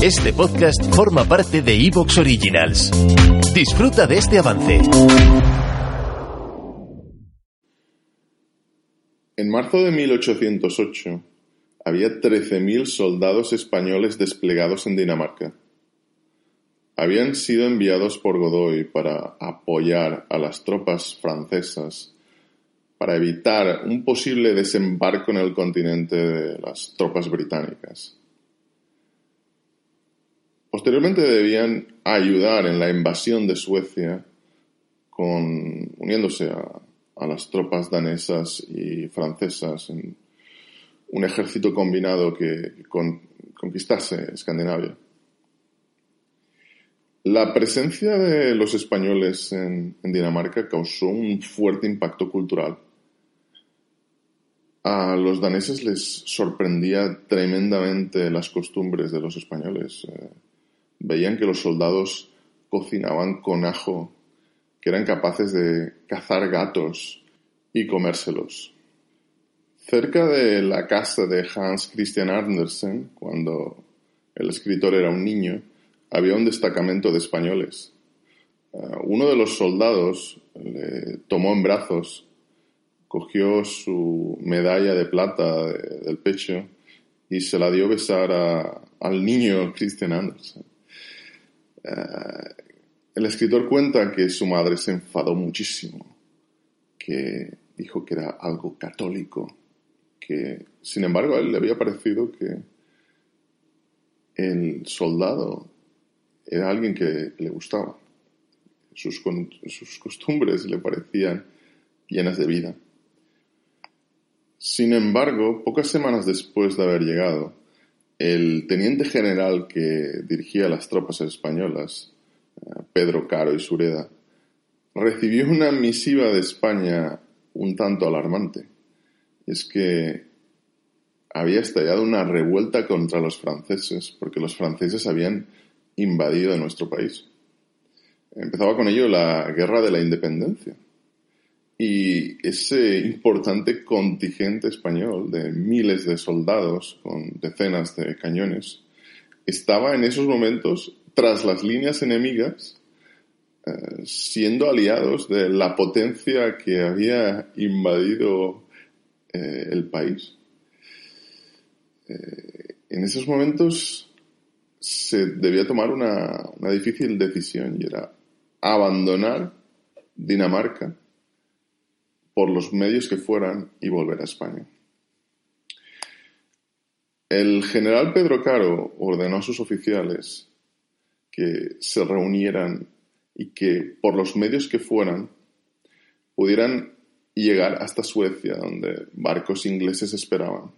Este podcast forma parte de Evox Originals. Disfruta de este avance. En marzo de 1808 había 13.000 soldados españoles desplegados en Dinamarca. Habían sido enviados por Godoy para apoyar a las tropas francesas para evitar un posible desembarco en el continente de las tropas británicas. Posteriormente debían ayudar en la invasión de Suecia uniéndose a, las tropas danesas y francesas en un ejército combinado que conquistase Escandinavia. La presencia de los españoles en, Dinamarca causó un fuerte impacto cultural. A los daneses les sorprendía tremendamente las costumbres de los españoles. Eh, veían que los soldados cocinaban con ajo, que eran capaces de cazar gatos y comérselos. Cerca de la casa de Hans Christian Andersen, cuando el escritor era un niño, había un destacamento de españoles. Eh, uno de los soldados le tomó en brazos, cogió su medalla de plata del pecho y se la dio a besar al niño Christian Andersen. Eh, el escritor cuenta que su madre se enfadó muchísimo, que dijo que era algo católico, que sin embargo a él le había parecido que el soldado era alguien que le gustaba. Sus, sus costumbres le parecían llenas de vida. Sin embargo, pocas semanas después de haber llegado, el teniente general que dirigía las tropas españolas, eh, Pedro Caro y Sureda, recibió una misiva de España un tanto alarmante. Es que había estallado una revuelta contra los franceses, porque los franceses habían invadido nuestro país. Empezaba con ello la guerra de la independencia. Y ese importante contingente español de miles de soldados con decenas de cañones estaba en esos momentos tras las líneas enemigas eh, siendo aliados de la potencia que había invadido eh, el país. Eh, en esos momentos se debía tomar una, una difícil decisión y era abandonar Dinamarca por los medios que fueran y volver a España. El general Pedro Caro ordenó a sus oficiales que se reunieran y que por los medios que fueran pudieran llegar hasta Suecia, donde barcos ingleses esperaban.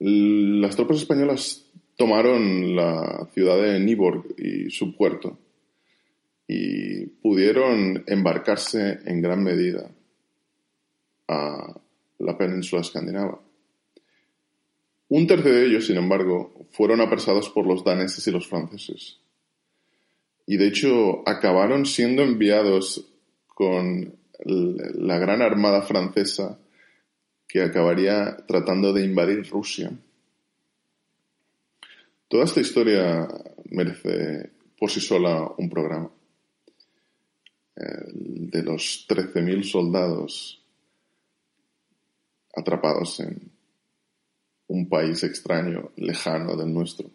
Las tropas españolas tomaron la ciudad de Nyborg y su puerto y pudieron embarcarse en gran medida a la península escandinava. Un tercio de ellos, sin embargo, fueron apresados por los daneses y los franceses. Y de hecho acabaron siendo enviados con la gran armada francesa que acabaría tratando de invadir Rusia. Toda esta historia merece por sí sola un programa de los 13.000 soldados atrapados en un país extraño, lejano del nuestro.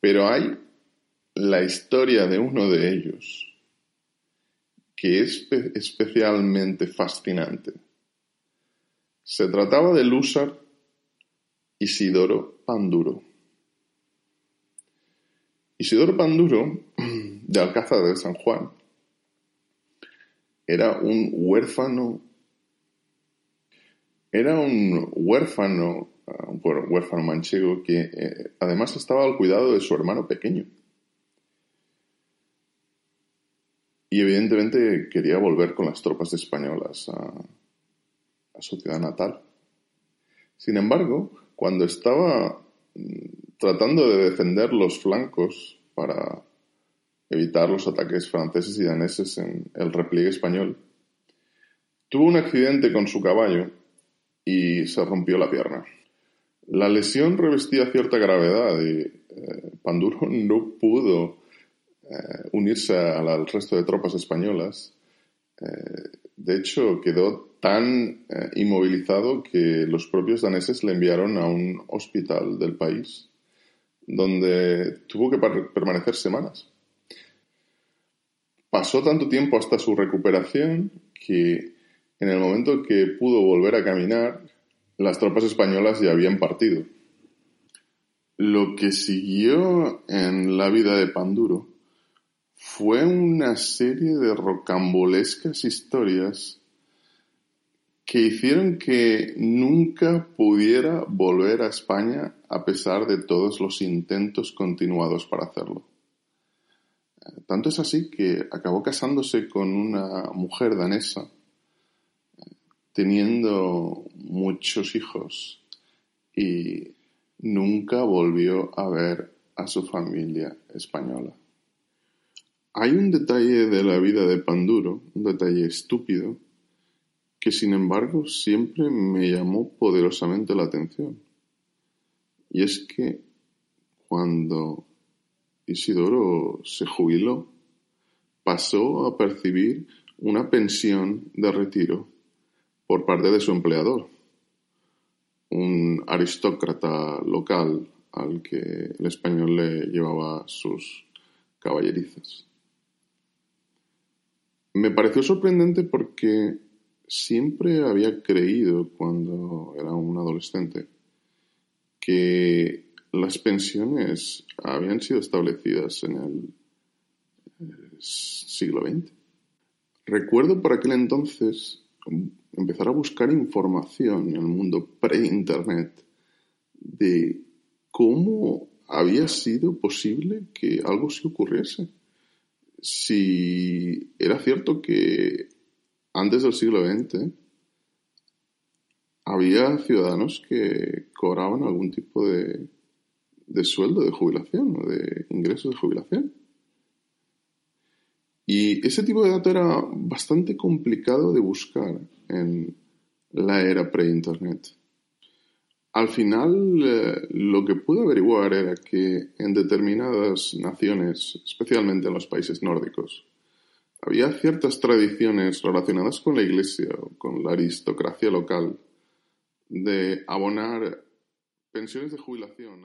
Pero hay la historia de uno de ellos que es especialmente fascinante. Se trataba del húsar Isidoro Panduro. Isidoro Panduro, de Alcázar de San Juan, era un huérfano, era un huérfano, ah, un huérfano manchego que eh, además estaba al cuidado de su hermano pequeño. Y evidentemente quería volver con las tropas españolas a, a su ciudad natal. Sin embargo, cuando estaba mm, tratando de defender los flancos para evitar los ataques franceses y daneses en el repliegue español. Tuvo un accidente con su caballo y se rompió la pierna. La lesión revestía cierta gravedad y eh, Panduro no pudo eh, unirse al resto de tropas españolas. Eh, de hecho, quedó tan inmovilizado que los propios daneses le enviaron a un hospital del país, donde tuvo que permanecer semanas. Pasó tanto tiempo hasta su recuperación que en el momento que pudo volver a caminar, las tropas españolas ya habían partido. Lo que siguió en la vida de Panduro fue una serie de rocambolescas historias que hicieron que nunca pudiera volver a España a pesar de todos los intentos continuados para hacerlo. Tanto es así que acabó casándose con una mujer danesa teniendo muchos hijos y nunca volvió a ver a su familia española. Hay un detalle de la vida de Panduro, un detalle estúpido, que sin embargo siempre me llamó poderosamente la atención. Y es que cuando Isidoro se jubiló, pasó a percibir una pensión de retiro por parte de su empleador, un aristócrata local al que el español le llevaba sus caballerizas. Me pareció sorprendente porque siempre había creído cuando era un adolescente que las pensiones habían sido establecidas en el siglo XX. Recuerdo por aquel entonces empezar a buscar información en el mundo pre-internet de cómo había sido posible que algo se ocurriese. Si era cierto que antes del siglo XX había ciudadanos que cobraban algún tipo de, de sueldo de jubilación o de ingresos de jubilación. Y ese tipo de datos era bastante complicado de buscar en la era pre-Internet. Al final, eh, lo que pude averiguar era que en determinadas naciones, especialmente en los países nórdicos, había ciertas tradiciones relacionadas con la iglesia o con la aristocracia local de abonar pensiones de jubilación